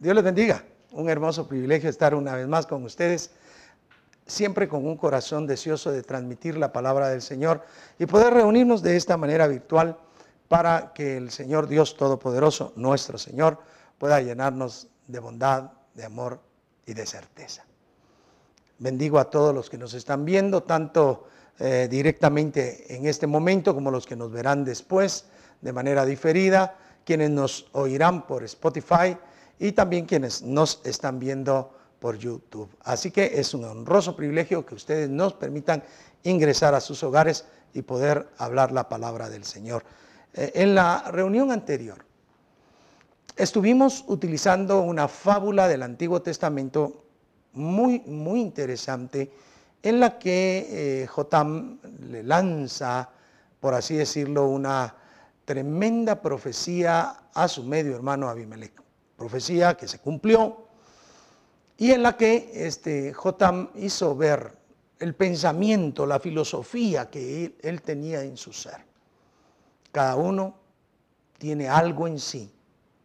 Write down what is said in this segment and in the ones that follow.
Dios les bendiga. Un hermoso privilegio estar una vez más con ustedes, siempre con un corazón deseoso de transmitir la palabra del Señor y poder reunirnos de esta manera virtual para que el Señor Dios Todopoderoso, nuestro Señor, pueda llenarnos de bondad, de amor y de certeza. Bendigo a todos los que nos están viendo, tanto eh, directamente en este momento como los que nos verán después de manera diferida, quienes nos oirán por Spotify y también quienes nos están viendo por YouTube. Así que es un honroso privilegio que ustedes nos permitan ingresar a sus hogares y poder hablar la palabra del Señor. Eh, en la reunión anterior estuvimos utilizando una fábula del Antiguo Testamento muy, muy interesante en la que eh, Jotam le lanza, por así decirlo, una tremenda profecía a su medio hermano Abimelech. Profecía que se cumplió y en la que este, Jotam hizo ver el pensamiento, la filosofía que él tenía en su ser. Cada uno tiene algo en sí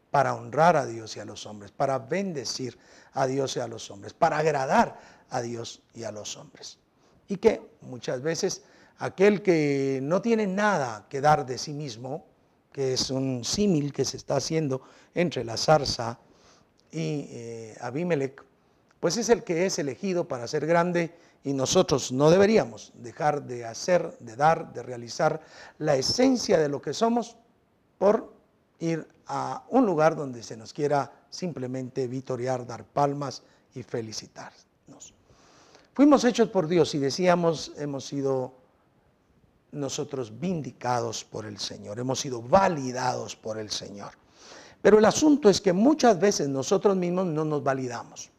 para honrar a Dios y a los hombres, para bendecir a Dios y a los hombres, para agradar a Dios y a los hombres. Y que muchas veces aquel que no tiene nada que dar de sí mismo, que es un símil que se está haciendo entre la zarza y eh, Abimelech, pues es el que es elegido para ser grande y nosotros no deberíamos dejar de hacer, de dar, de realizar la esencia de lo que somos por ir a un lugar donde se nos quiera simplemente vitorear, dar palmas y felicitarnos. Fuimos hechos por Dios y decíamos, hemos sido nosotros vindicados por el Señor, hemos sido validados por el Señor. Pero el asunto es que muchas veces nosotros mismos no nos validamos,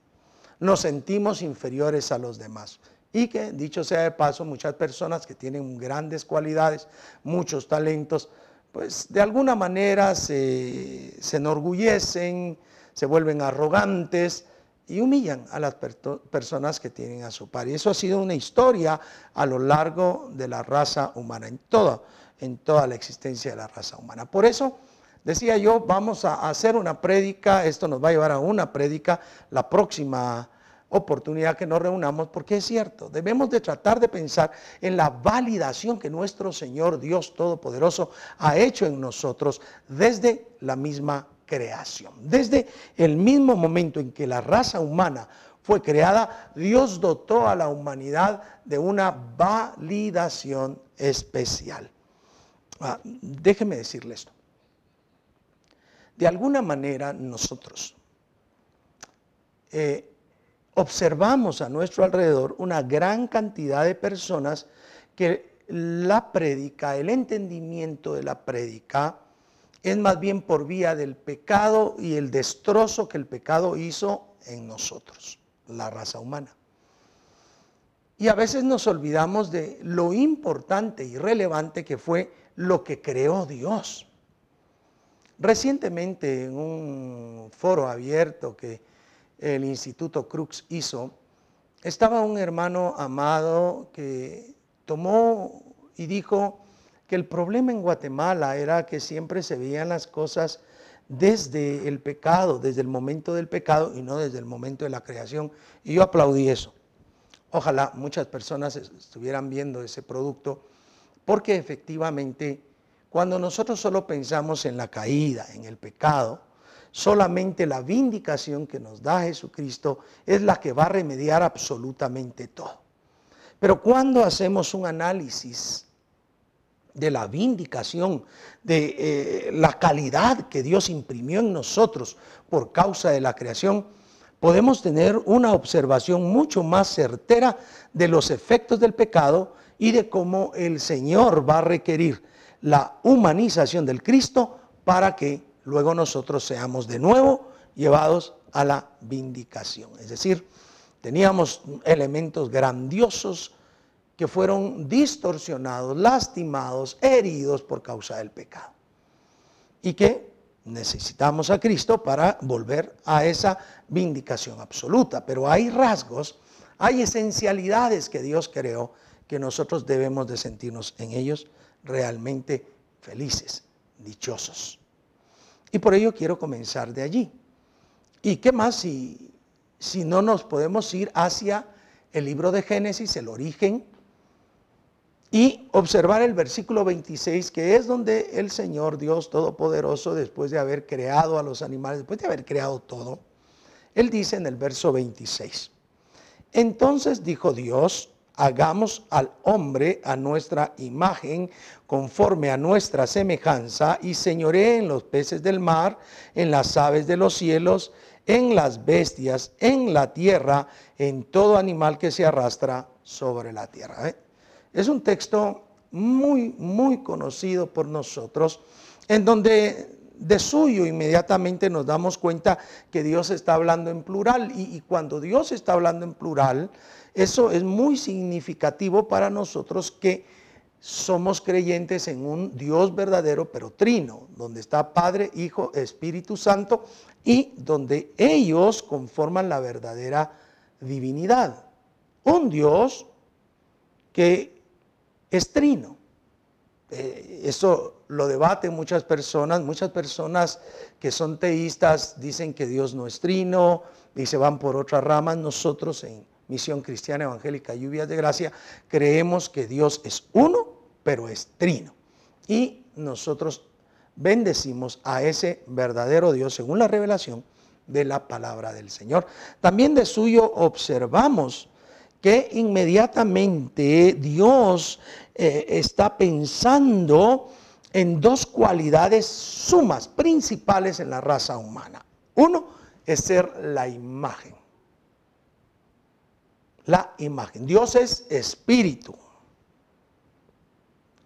nos sentimos inferiores a los demás. Y que, dicho sea de paso, muchas personas que tienen grandes cualidades, muchos talentos, pues de alguna manera se, enorgullecen, se vuelven arrogantes y humillan a las personas que tienen a su par. Y eso ha sido una historia a lo largo de la raza humana, en toda, en toda la existencia de la raza humana. Por eso, decía yo, vamos a hacer una prédica, esto nos va a llevar a una prédica la próxima oportunidad que nos reunamos, porque es cierto, debemos de tratar de pensar en la validación que nuestro Señor Dios Todopoderoso ha hecho en nosotros desde la misma creación. Desde el mismo momento en que la raza humana fue creada, Dios dotó a la humanidad de una validación especial. Ah, déjeme decirle esto. De alguna manera nosotros eh, observamos a nuestro alrededor una gran cantidad de personas que la prédica, el entendimiento de la prédica, es más bien por vía del pecado y el destrozo que el pecado hizo en nosotros, la raza humana. Y a veces nos olvidamos de lo importante y relevante que fue lo que creó Dios. Recientemente en un foro abierto que el Instituto Crux hizo, estaba un hermano amado que tomó y dijo que el problema en Guatemala era que siempre se veían las cosas desde el pecado, desde el momento del pecado y no desde el momento de la creación. Y yo aplaudí eso. Ojalá muchas personas estuvieran viendo ese producto, porque efectivamente cuando nosotros solo pensamos en la caída, en el pecado, solamente la vindicación que nos da Jesucristo es la que va a remediar absolutamente todo. Pero cuando hacemos un análisis de la vindicación, de eh, la calidad que Dios imprimió en nosotros por causa de la creación, podemos tener una observación mucho más certera de los efectos del pecado y de cómo el Señor va a requerir la humanización del Cristo para que luego nosotros seamos de nuevo llevados a la vindicación. Es decir, teníamos elementos grandiosos que fueron distorsionados, lastimados, heridos por causa del pecado. Y que necesitamos a Cristo para volver a esa vindicación absoluta. Pero hay rasgos, hay esencialidades que Dios creó que nosotros debemos de sentirnos en ellos realmente felices, dichosos. Y por ello quiero comenzar de allí. ¿Y qué más si, si no nos podemos ir hacia el libro de Génesis, el origen, y observar el versículo 26, que es donde el Señor Dios Todopoderoso, después de haber creado a los animales, después de haber creado todo, Él dice en el verso 26, entonces dijo Dios, hagamos al hombre a nuestra imagen, conforme a nuestra semejanza, y señoré en los peces del mar, en las aves de los cielos, en las bestias, en la tierra, en todo animal que se arrastra sobre la tierra. ¿eh? Es un texto muy, muy conocido por nosotros, en donde de suyo inmediatamente nos damos cuenta que Dios está hablando en plural. Y, cuando Dios está hablando en plural, eso es muy significativo para nosotros que somos creyentes en un Dios verdadero, pero trino, donde está Padre, Hijo, Espíritu Santo, y donde ellos conforman la verdadera divinidad. Un Dios que es trino. Eh, eso lo debaten muchas personas. Muchas personas que son teístas dicen que Dios no es trino y se van por otras ramas. Nosotros en Misión Cristiana Evangélica Lluvias de Gracia creemos que Dios es uno, pero es trino. Y nosotros bendecimos a ese verdadero Dios según la revelación de la palabra del Señor. También de suyo observamos que inmediatamente Dios eh, está pensando en dos cualidades sumas, principales en la raza humana. Uno es ser la imagen. La imagen. Dios es espíritu.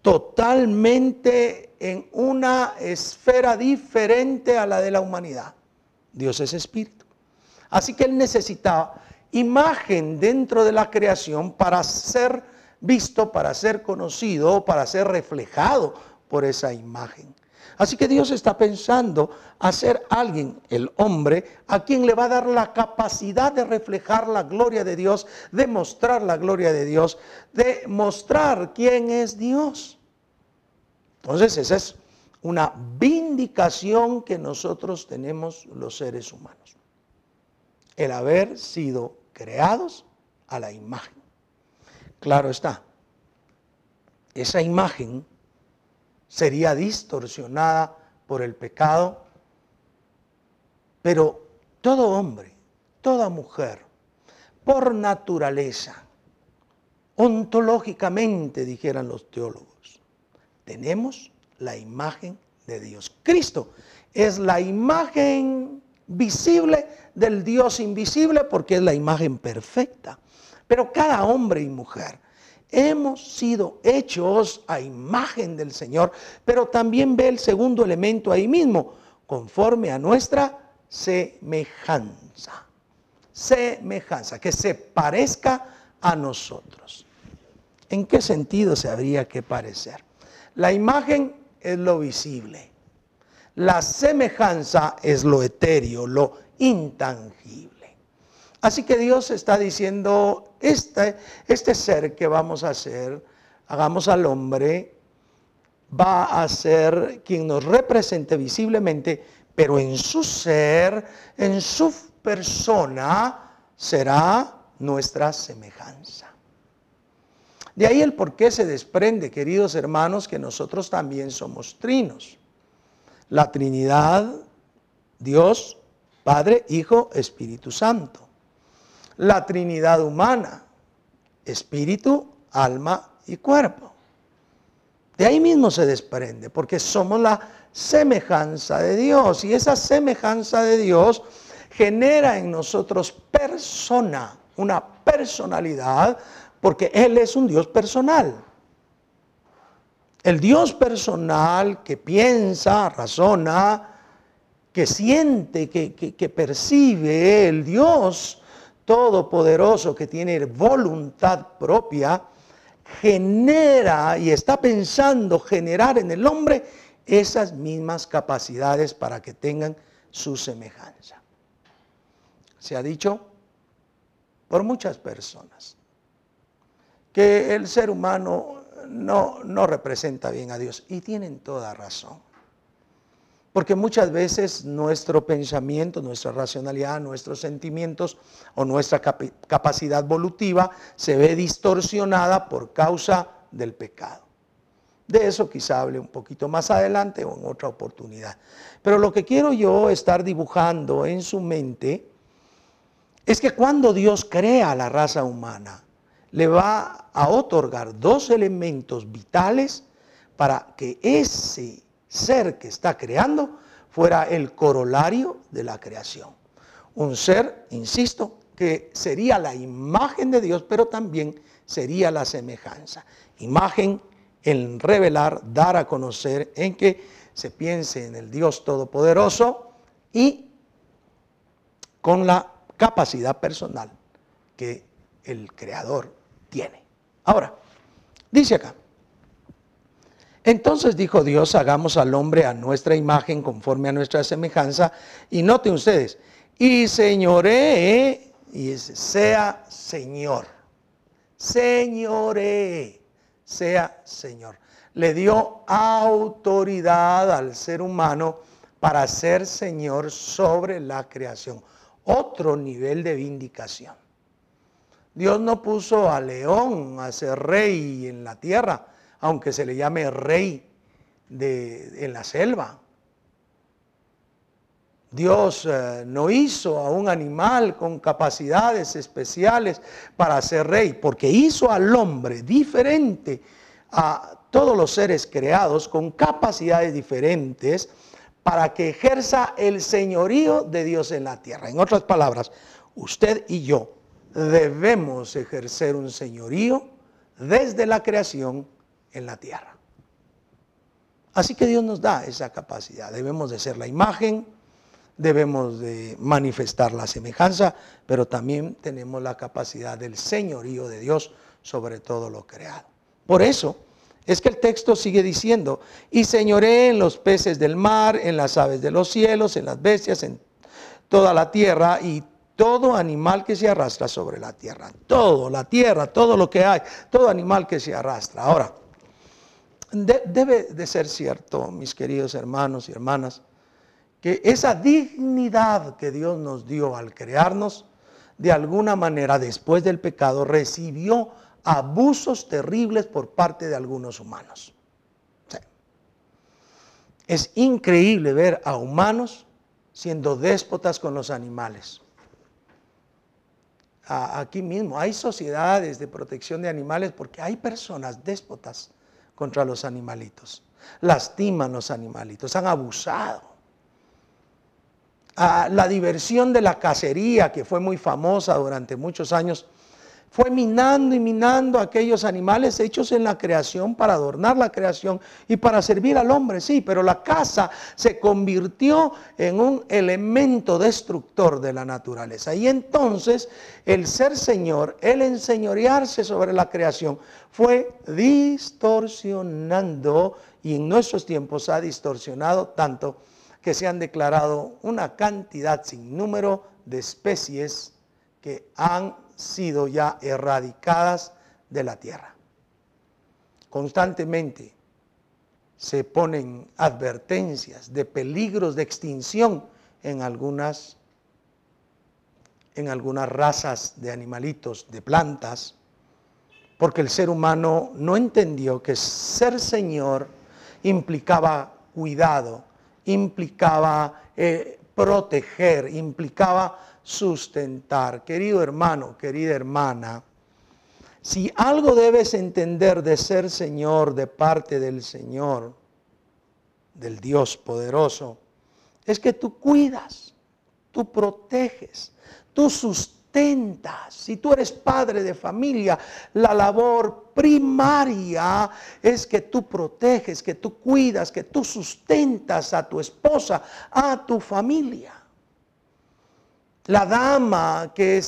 Totalmente en una esfera diferente a la de la humanidad. Dios es espíritu. Así que Él necesitaba imagen dentro de la creación para ser visto, para ser conocido, para ser reflejado por esa imagen. Así que Dios está pensando hacer alguien, el hombre, a quien le va a dar la capacidad de reflejar la gloria de Dios, de mostrar la gloria de Dios, de mostrar quién es Dios. Entonces esa es una vindicación que nosotros tenemos los seres humanos. El haber sido creados a la imagen. Claro está, esa imagen sería distorsionada por el pecado, pero todo hombre, toda mujer, por naturaleza, ontológicamente, dijeran los teólogos, tenemos la imagen de Dios. Cristo es la imagen visible del Dios invisible porque es la imagen perfecta. Pero cada hombre y mujer hemos sido hechos a imagen del Señor, pero también ve el segundo elemento ahí mismo, conforme a nuestra semejanza. Semejanza, que se parezca a nosotros. ¿En qué sentido se habría que parecer? La imagen es lo visible. La semejanza es lo etéreo, lo intangible. Así que Dios está diciendo, este, este ser que vamos a hacer, hagamos al hombre, va a ser quien nos represente visiblemente, pero en su ser, en su persona, será nuestra semejanza. De ahí el por qué se desprende, queridos hermanos, que nosotros también somos trinos. La Trinidad, Dios, Padre, Hijo, Espíritu Santo la Trinidad humana, espíritu, alma y cuerpo. De ahí mismo se desprende, porque somos la semejanza de Dios y esa semejanza de Dios genera en nosotros persona, una personalidad, porque Él es un Dios personal. El Dios personal que piensa, razona, que siente, que, percibe, el Dios todopoderoso que tiene voluntad propia, genera y está pensando generar en el hombre esas mismas capacidades para que tengan su semejanza. Se ha dicho por muchas personas que el ser humano no, no representa bien a Dios y tienen toda razón. Porque muchas veces nuestro pensamiento, nuestra racionalidad, nuestros sentimientos o nuestra capacidad volutiva se ve distorsionada por causa del pecado. De eso quizá hable un poquito más adelante o en otra oportunidad. Pero lo que quiero yo estar dibujando en su mente es que cuando Dios crea la raza humana, le va a otorgar dos elementos vitales para que ese ser que está creando fuera el corolario de la creación. Un ser, insisto, que sería la imagen de Dios, pero también sería la semejanza. Imagen en revelar, dar a conocer, en que se piense en el Dios Todopoderoso y con la capacidad personal que el Creador tiene. Ahora, dice acá, entonces dijo Dios, hagamos al hombre a nuestra imagen, conforme a nuestra semejanza. Y noten ustedes, y señoré, y sea Señor, señoré, sea Señor. Le dio autoridad al ser humano para ser Señor sobre la creación. Otro nivel de vindicación. Dios no puso a león a ser rey en la tierra aunque se le llame rey de, en la selva. Dios eh, no hizo a un animal con capacidades especiales para ser rey, porque hizo al hombre diferente a todos los seres creados con capacidades diferentes para que ejerza el señorío de Dios en la tierra. En otras palabras, usted y yo debemos ejercer un señorío desde la creación en la tierra. Así que Dios nos da esa capacidad. Debemos de ser la imagen, debemos de manifestar la semejanza, pero también tenemos la capacidad del señorío de Dios sobre todo lo creado. Por eso es que el texto sigue diciendo, y señoré en los peces del mar, en las aves de los cielos, en las bestias, en toda la tierra y todo animal que se arrastra sobre la tierra. Todo, la tierra, todo lo que hay, todo animal que se arrastra. Ahora, debe de ser cierto, mis queridos hermanos y hermanas, que esa dignidad que Dios nos dio al crearnos, de alguna manera después del pecado recibió abusos terribles por parte de algunos humanos. Es increíble ver a humanos siendo déspotas con los animales. Aquí mismo hay sociedades de protección de animales porque hay personas déspotas contra los animalitos. Lastiman los animalitos, han abusado. Ah, la diversión de la cacería, que fue muy famosa durante muchos años, fue minando y minando aquellos animales hechos en la creación para adornar la creación y para servir al hombre, sí, pero la caza se convirtió en un elemento destructor de la naturaleza. Y entonces el ser Señor, el enseñorearse sobre la creación, fue distorsionando y en nuestros tiempos ha distorsionado tanto que se han declarado una cantidad sin número de especies que han sido ya erradicadas de la tierra. Constantemente se ponen advertencias de peligros de extinción en algunas en algunas razas de animalitos, de plantas, porque el ser humano no entendió que ser Señor implicaba cuidado, implicaba eh, proteger, implicaba sustentar. Querido hermano, querida hermana, si algo debes entender de ser Señor de parte del Señor, del Dios poderoso, es que tú cuidas, tú proteges, tú sustentas. Si tú eres padre de familia, la labor primaria es que tú proteges, que tú cuidas, que tú sustentas a tu esposa, a tu familia la dama que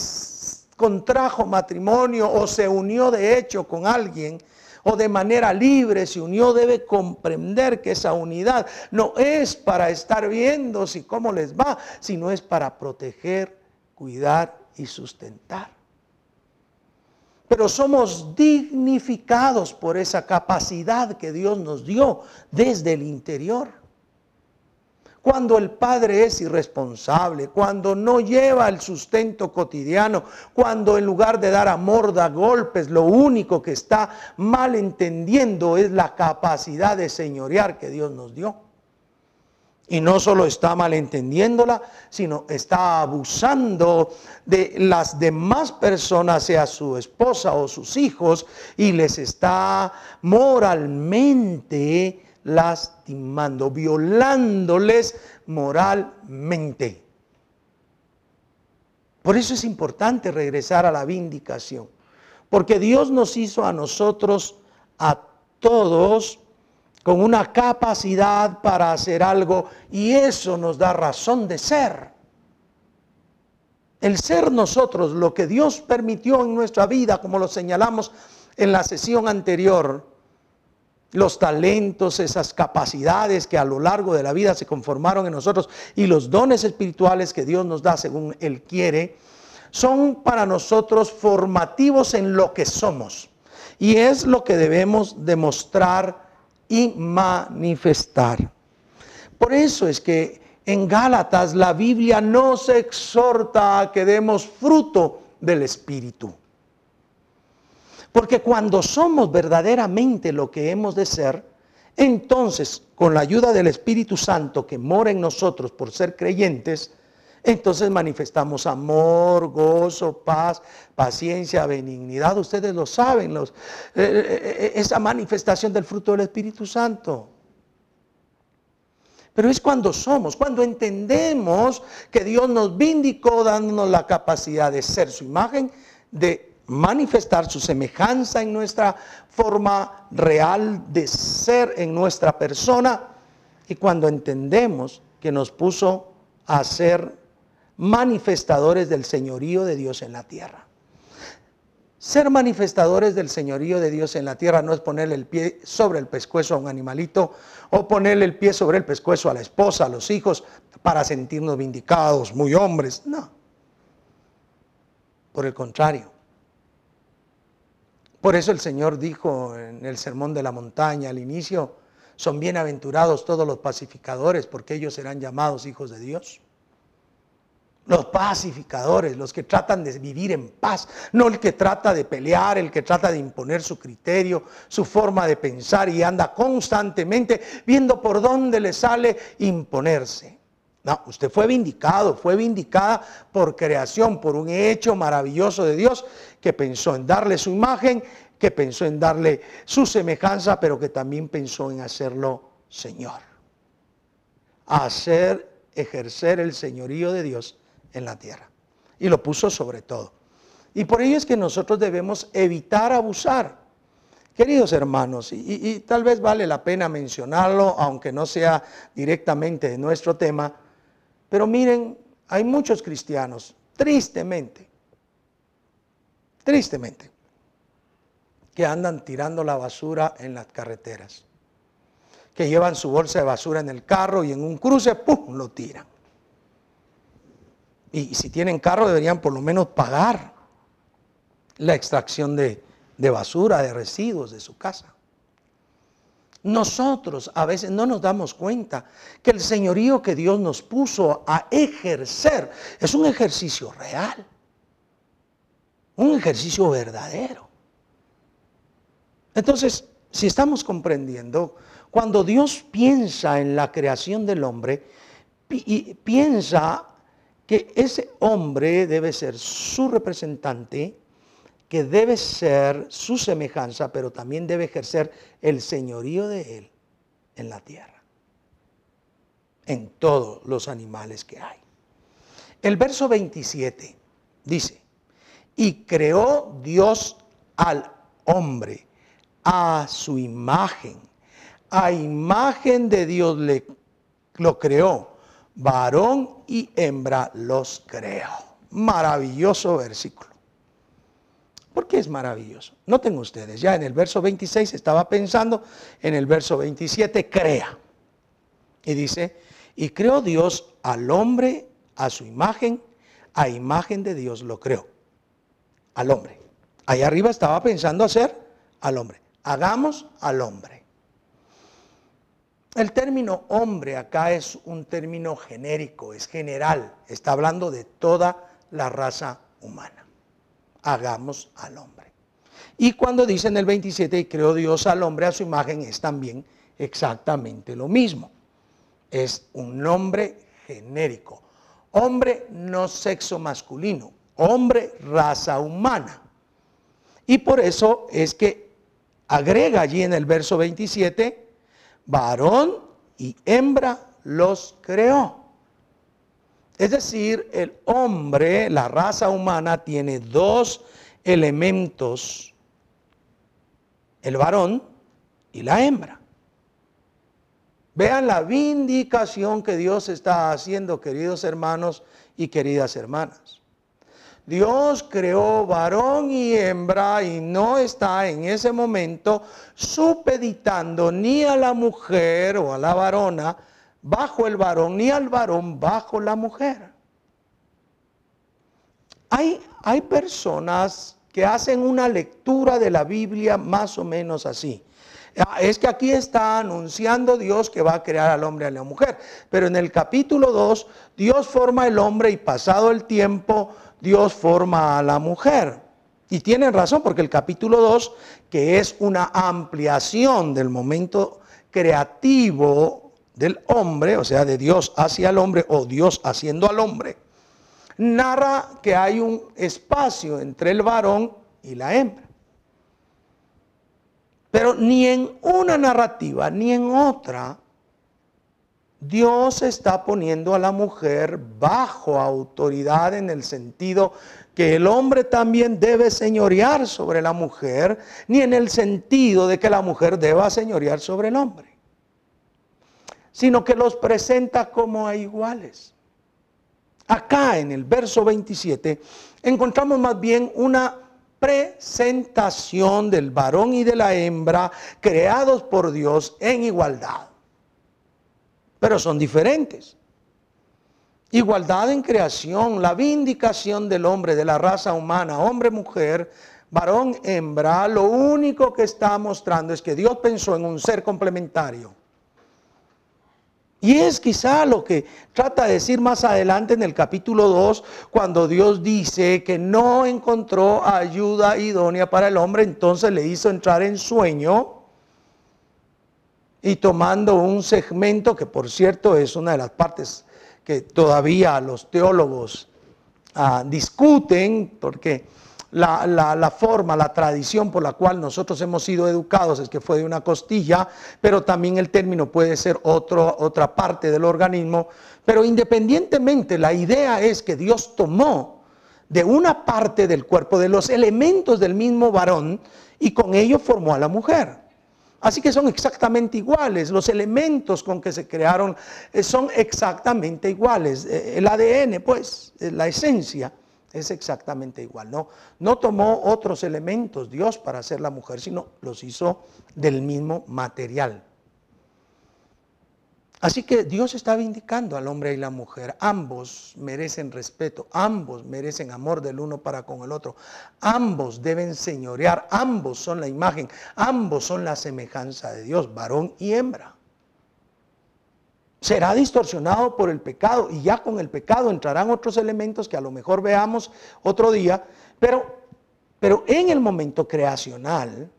contrajo matrimonio o se unió de hecho con alguien o de manera libre se unió, debe comprender que esa unidad no es para estar viendo si cómo les va, sino es para proteger, cuidar y sustentar. Pero somos dignificados por esa capacidad que Dios nos dio desde el interior. Cuando el padre es irresponsable, cuando no lleva el sustento cotidiano, cuando en lugar de dar amor da golpes, lo único que está mal entendiendo es la capacidad de señorear que Dios nos dio. Y no solo está malentendiéndola, sino está abusando de las demás personas, sea su esposa o sus hijos, y les está moralmente lastimando, violándoles moralmente. Por eso es importante regresar a la vindicación, porque Dios nos hizo a nosotros, a todos, con una capacidad para hacer algo y eso nos da razón de ser. El ser nosotros, lo que Dios permitió en nuestra vida, como lo señalamos en la sesión anterior, los talentos, esas capacidades que a lo largo de la vida se conformaron en nosotros y los dones espirituales que Dios nos da según Él quiere, son para nosotros formativos en lo que somos. Y es lo que debemos demostrar y manifestar. Por eso es que en Gálatas la Biblia nos exhorta a que demos fruto del Espíritu. Porque cuando somos verdaderamente lo que hemos de ser, entonces con la ayuda del Espíritu Santo que mora en nosotros por ser creyentes, entonces manifestamos amor, gozo, paz, paciencia, benignidad. Ustedes lo saben, eh, eh, eh, esa manifestación del fruto del Espíritu Santo. Pero es cuando somos, cuando entendemos que Dios nos vindicó dándonos la capacidad de ser su imagen, de manifestar su semejanza en nuestra forma real de ser en nuestra persona y cuando entendemos que nos puso a ser manifestadores del señorío de Dios en la tierra. Ser manifestadores del señorío de Dios en la tierra no es ponerle el pie sobre el pescuezo a un animalito o ponerle el pie sobre el pescuezo a la esposa, a los hijos, para sentirnos vindicados, muy hombres. No. Por el contrario, por eso el Señor dijo en el Sermón de la Montaña al inicio, son bienaventurados todos los pacificadores, porque ellos serán llamados hijos de Dios. Los pacificadores, los que tratan de vivir en paz, no el que trata de pelear, el que trata de imponer su criterio, su forma de pensar y anda constantemente viendo por dónde le sale imponerse. No, usted fue vindicado, fue vindicada por creación, por un hecho maravilloso de Dios que pensó en darle su imagen, que pensó en darle su semejanza, pero que también pensó en hacerlo Señor. Hacer, ejercer el señorío de Dios en la tierra. Y lo puso sobre todo. Y por ello es que nosotros debemos evitar abusar. Queridos hermanos, y, tal vez vale la pena mencionarlo, aunque no sea directamente de nuestro tema, pero miren, hay muchos cristianos, tristemente, tristemente, que andan tirando la basura en las carreteras, que llevan su bolsa de basura en el carro y en un cruce, ¡pum!, lo tiran. Y si tienen carro deberían por lo menos pagar la extracción de, de basura, de residuos de su casa. Nosotros a veces no nos damos cuenta que el señorío que Dios nos puso a ejercer es un ejercicio real, un ejercicio verdadero. Entonces, si estamos comprendiendo, cuando Dios piensa en la creación del hombre, piensa que ese hombre debe ser su representante, que debe ser su semejanza, pero también debe ejercer el señorío de Él en la tierra, en todos los animales que hay. El verso 27 dice, y creó Dios al hombre a su imagen, a imagen de Dios le, lo creó, varón y hembra los creó. Maravilloso versículo. ¿Por qué es maravilloso? Noten ustedes, ya en el verso 26 estaba pensando, en el verso 27 crea. Y dice, y creó Dios al hombre a su imagen, a imagen de Dios lo creó. Al hombre. Ahí arriba estaba pensando hacer al hombre. Hagamos al hombre. El término hombre acá es un término genérico, es general, está hablando de toda la raza humana. Hagamos al hombre. Y cuando dice en el 27, y creó Dios al hombre a su imagen, es también exactamente lo mismo. Es un nombre genérico. Hombre no sexo masculino, hombre raza humana. Y por eso es que agrega allí en el verso 27, varón y hembra los creó. Es decir, el hombre, la raza humana, tiene dos elementos, el varón y la hembra. Vean la vindicación que Dios está haciendo, queridos hermanos y queridas hermanas. Dios creó varón y hembra y no está en ese momento supeditando ni a la mujer o a la varona bajo el varón, ni al varón bajo la mujer. Hay, hay personas que hacen una lectura de la Biblia más o menos así. Ah, es que aquí está anunciando Dios que va a crear al hombre y a la mujer. Pero en el capítulo 2, Dios forma el hombre y pasado el tiempo, Dios forma a la mujer. Y tienen razón porque el capítulo 2, que es una ampliación del momento creativo del hombre, o sea, de Dios hacia el hombre o Dios haciendo al hombre, narra que hay un espacio entre el varón y la hembra. Pero ni en una narrativa ni en otra, Dios está poniendo a la mujer bajo autoridad en el sentido que el hombre también debe señorear sobre la mujer, ni en el sentido de que la mujer deba señorear sobre el hombre, sino que los presenta como a iguales. Acá en el verso 27 encontramos más bien una presentación del varón y de la hembra creados por Dios en igualdad. Pero son diferentes. Igualdad en creación, la vindicación del hombre, de la raza humana, hombre, mujer, varón, hembra, lo único que está mostrando es que Dios pensó en un ser complementario y es quizá lo que trata de decir más adelante en el capítulo 2, cuando Dios dice que no encontró ayuda idónea para el hombre, entonces le hizo entrar en sueño y tomando un segmento que por cierto es una de las partes que todavía los teólogos ah, discuten, porque la, forma, la tradición por la cual nosotros hemos sido educados es que fue de una costilla, pero también el término puede ser otra parte del organismo. Pero independientemente, la idea es que Dios tomó de una parte del cuerpo, de los elementos del mismo varón, y con ello formó a la mujer. Así que son exactamente iguales, los elementos con que se crearon eh, son exactamente iguales. Eh, el ADN, pues, la esencia es exactamente igual. No, no tomó otros elementos Dios para hacer la mujer, sino los hizo del mismo material. Así que Dios está vindicando al hombre y la mujer. Ambos merecen respeto, ambos merecen amor del uno para con el otro. Ambos deben señorear, ambos son la imagen, ambos son la semejanza de Dios, varón y hembra será distorsionado por el pecado y ya con el pecado entrarán otros elementos que a lo mejor veamos otro día, pero, pero en el momento creacional,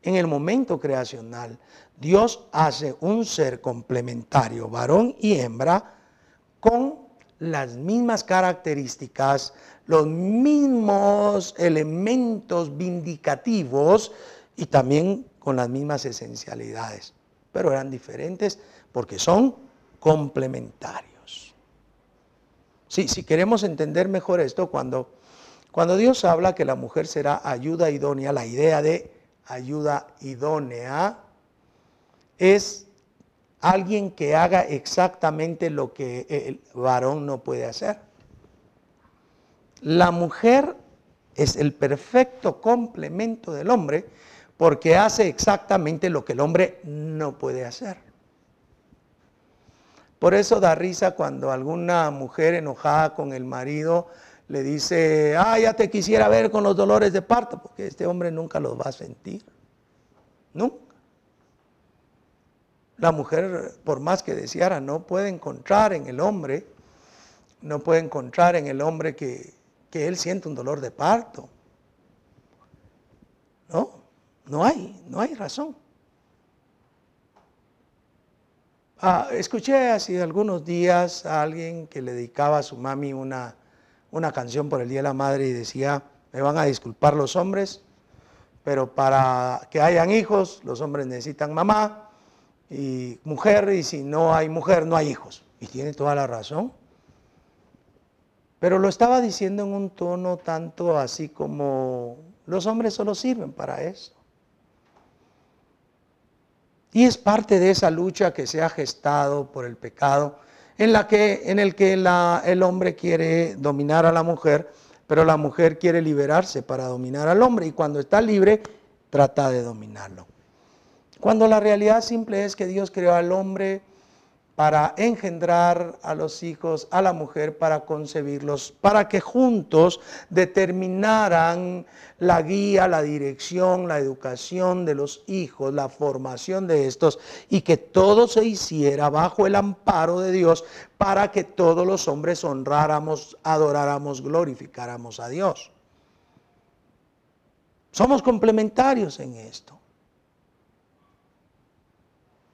en el momento creacional, Dios hace un ser complementario, varón y hembra, con las mismas características, los mismos elementos vindicativos y también con las mismas esencialidades, pero eran diferentes porque son complementarios. Sí, si queremos entender mejor esto, cuando, cuando Dios habla que la mujer será ayuda idónea, la idea de ayuda idónea es alguien que haga exactamente lo que el varón no puede hacer. La mujer es el perfecto complemento del hombre porque hace exactamente lo que el hombre no puede hacer. Por eso da risa cuando alguna mujer enojada con el marido le dice, ah, ya te quisiera ver con los dolores de parto, porque este hombre nunca los va a sentir. Nunca. La mujer, por más que deseara, no puede encontrar en el hombre, no puede encontrar en el hombre que, que él siente un dolor de parto. No, no hay, no hay razón. Ah, escuché hace algunos días a alguien que le dedicaba a su mami una, una canción por el Día de la Madre y decía, me van a disculpar los hombres, pero para que hayan hijos, los hombres necesitan mamá y mujer, y si no hay mujer, no hay hijos. Y tiene toda la razón. Pero lo estaba diciendo en un tono tanto así como los hombres solo sirven para eso. Y es parte de esa lucha que se ha gestado por el pecado, en, la que, en el que el hombre quiere dominar a la mujer, pero la mujer quiere liberarse para dominar al hombre y cuando está libre trata de dominarlo. Cuando la realidad simple es que Dios creó al hombre para engendrar a los hijos, a la mujer, para concebirlos, para que juntos determinaran la guía, la dirección, la educación de los hijos, la formación de estos, y que todo se hiciera bajo el amparo de Dios para que todos los hombres honráramos, adoráramos, glorificáramos a Dios. Somos complementarios en esto.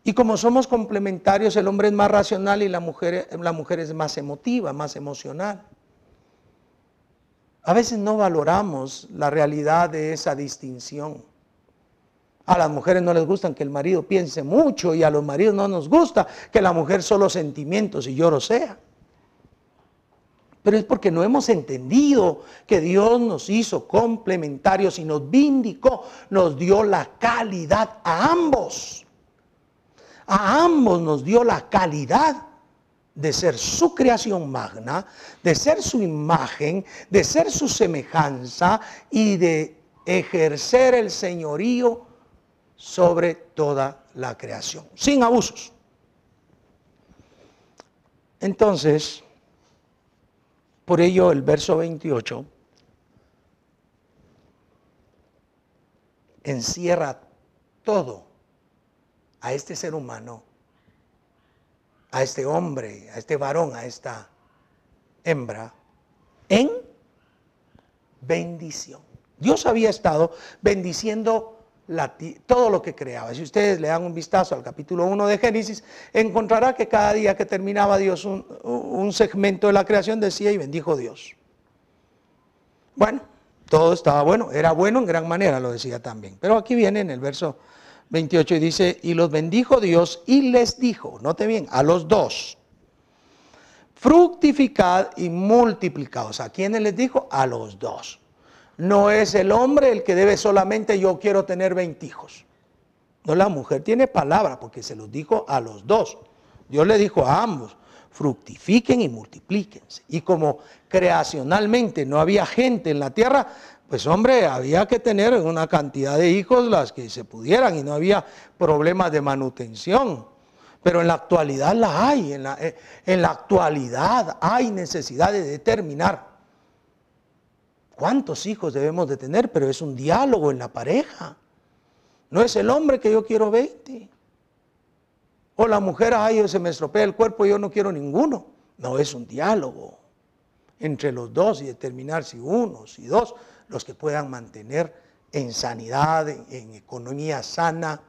Y como somos complementarios, el hombre es más racional y la mujer, la mujer es más emotiva, más emocional. A veces no valoramos la realidad de esa distinción. A las mujeres no les gusta que el marido piense mucho y a los maridos no nos gusta que la mujer solo sentimientos y lloro sea. Pero es porque no hemos entendido que Dios nos hizo complementarios y nos vindicó, nos dio la calidad a ambos. A ambos nos dio la calidad de ser su creación magna, de ser su imagen, de ser su semejanza y de ejercer el señorío sobre toda la creación, sin abusos. Entonces, por ello el verso 28 encierra todo a este ser humano, a este hombre, a este varón, a esta hembra, en bendición. Dios había estado bendiciendo todo lo que creaba. Si ustedes le dan un vistazo al capítulo 1 de Génesis, encontrará que cada día que terminaba Dios un, un segmento de la creación decía y bendijo Dios. Bueno, todo estaba bueno, era bueno en gran manera, lo decía también. Pero aquí viene en el verso 28 y dice, y los bendijo Dios y les dijo, note bien, a los dos, fructificad y multiplicaos. ¿A quiénes les dijo? A los dos. No es el hombre el que debe solamente yo quiero tener 20 hijos. No, la mujer tiene palabra porque se los dijo a los dos. Dios le dijo a ambos, fructifiquen y multiplíquense. Y como creacionalmente no había gente en la tierra, pues hombre, había que tener una cantidad de hijos las que se pudieran y no había problemas de manutención. Pero en la actualidad la hay, en la, eh, actualidad hay necesidad de determinar cuántos hijos debemos de tener, pero es un diálogo en la pareja. No es el hombre que yo quiero 20. O la mujer, ay, se me estropea el cuerpo yo no quiero ninguno. No, es un diálogo entre los dos y determinar si uno, si dos los que puedan mantener en sanidad, en, economía sana.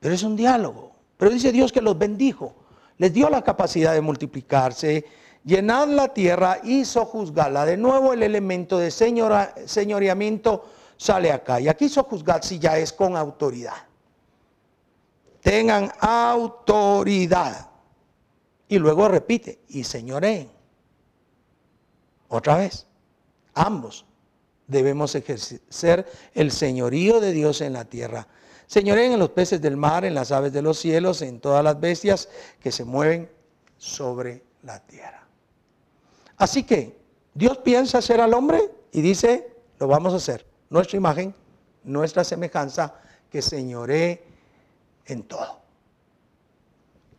Pero es un diálogo. Pero dice Dios que los bendijo, les dio la capacidad de multiplicarse, llenar la tierra, hizo juzgarla. De nuevo el elemento de señoreamiento sale acá. Y aquí hizo juzgar si ya es con autoridad. Tengan autoridad. Y luego repite, y señoreen. Otra vez. Ambos debemos ejercer el señorío de Dios en la tierra. Señoreen en los peces del mar, en las aves de los cielos, en todas las bestias que se mueven sobre la tierra. Así que Dios piensa hacer al hombre y dice, lo vamos a hacer. Nuestra imagen, nuestra semejanza, que señoree en todo.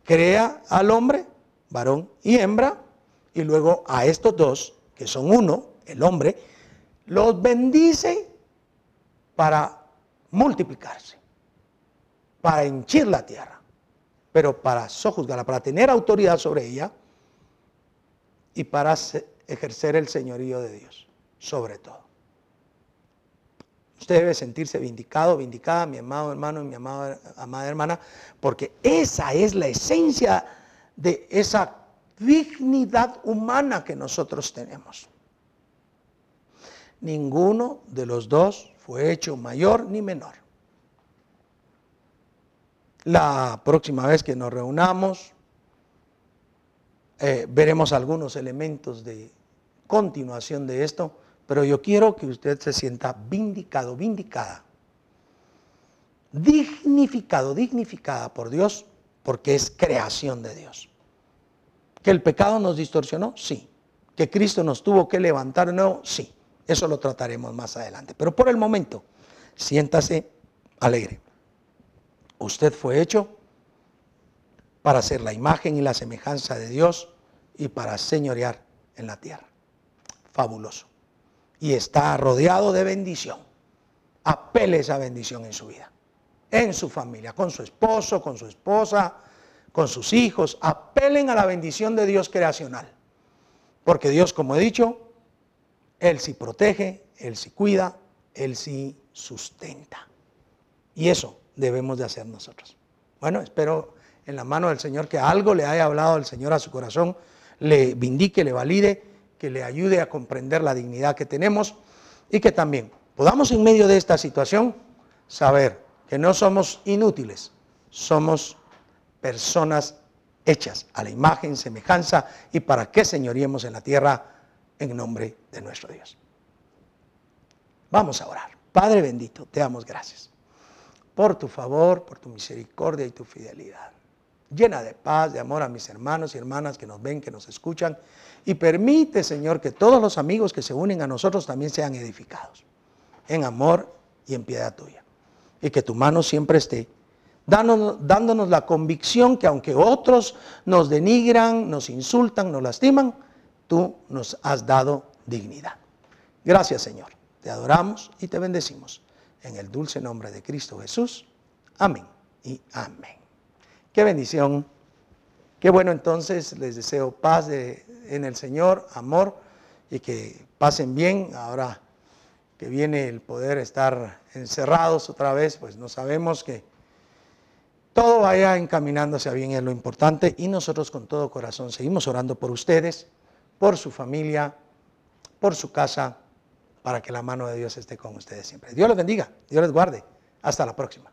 Crea al hombre, varón y hembra, y luego a estos dos que son uno, el hombre, los bendice para multiplicarse, para henchir la tierra. pero para sojuzgarla, para tener autoridad sobre ella y para ejercer el señorío de Dios, sobre todo. Usted debe sentirse vindicado, vindicada, mi amado hermano y mi amada, hermana, porque esa es la esencia de esa dignidad humana que nosotros tenemos. Ninguno de los dos fue hecho mayor ni menor. La próxima vez que nos reunamos, eh, veremos algunos elementos de continuación de esto, pero yo quiero que usted se sienta vindicado, vindicada, dignificado, dignificada por Dios, porque es creación de Dios. ¿Que el pecado nos distorsionó? Sí. ¿Que Cristo nos tuvo que levantar no? Sí. Eso lo trataremos más adelante. Pero por el momento, siéntase alegre. Usted fue hecho para ser la imagen y la semejanza de Dios y para señorear en la tierra. Fabuloso. Y está rodeado de bendición. Apele esa bendición en su vida, en su familia, con su esposo, con su esposa, con sus hijos. Apelen a la bendición de Dios creacional. Porque Dios, como he dicho, Él sí protege, Él sí cuida, Él sí sustenta. Y eso debemos de hacer nosotros. Bueno, espero en la mano del Señor que algo le haya hablado el Señor a su corazón, le vindique, le valide, que le ayude a comprender la dignidad que tenemos y que también podamos en medio de esta situación saber que no somos inútiles, somos personas hechas a la imagen, semejanza y para que señoríemos en la tierra en nombre de nuestro Dios. Vamos a orar. Padre bendito, te damos gracias por tu favor, por tu misericordia y tu fidelidad. Llena de paz, de amor a mis hermanos y hermanas que nos ven, que nos escuchan. Y permite, Señor, que todos los amigos que se unen a nosotros también sean edificados en amor y en piedad tuya. Y que tu mano siempre esté dándonos, la convicción que aunque otros nos denigran, nos insultan, nos lastiman, tú nos has dado dignidad. Gracias, Señor. Te adoramos y te bendecimos. En el dulce nombre de Cristo Jesús. Amén y amén. Qué bendición. Qué bueno entonces. Les deseo paz en el Señor, amor y que pasen bien. Ahora que viene el poder estar encerrados otra vez, pues no sabemos que todo vaya encaminándose a bien es lo importante y nosotros con todo corazón seguimos orando por ustedes, por su familia, por su casa para que la mano de Dios esté con ustedes siempre. Dios les bendiga, Dios les guarde. Hasta la próxima.